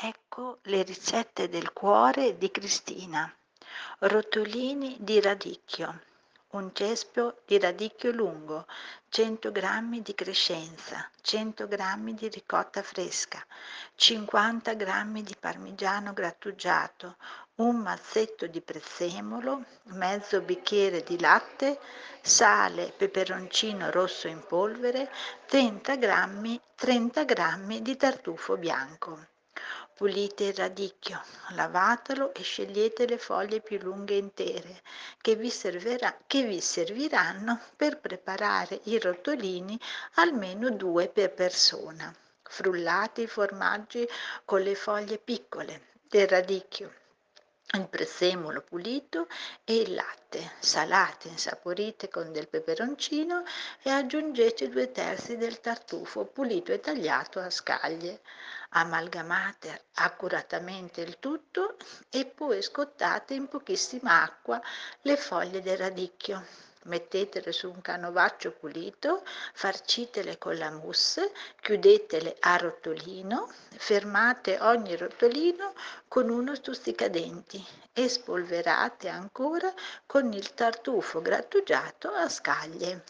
Ecco le ricette del cuore di Cristina. Rotolini di radicchio, un cespio di radicchio lungo, 100 g di crescenza, 100 g di ricotta fresca, 50 g di parmigiano grattugiato, un mazzetto di prezzemolo, mezzo bicchiere di latte, sale, peperoncino rosso in polvere, 30 g, 30 g di tartufo bianco. Pulite il radicchio, lavatelo e scegliete le foglie più lunghe e intere che vi, servirà, che vi serviranno per preparare i rotolini almeno due per persona. Frullate i formaggi con le foglie piccole del radicchio il prezzemolo pulito e il latte. Salate, insaporite con del peperoncino e aggiungete due terzi del tartufo pulito e tagliato a scaglie. Amalgamate accuratamente il tutto e poi scottate in pochissima acqua le foglie del radicchio mettetele su un canovaccio pulito, farcitele con la mousse, chiudetele a rotolino, fermate ogni rotolino con uno stuzzicadenti e spolverate ancora con il tartufo grattugiato a scaglie.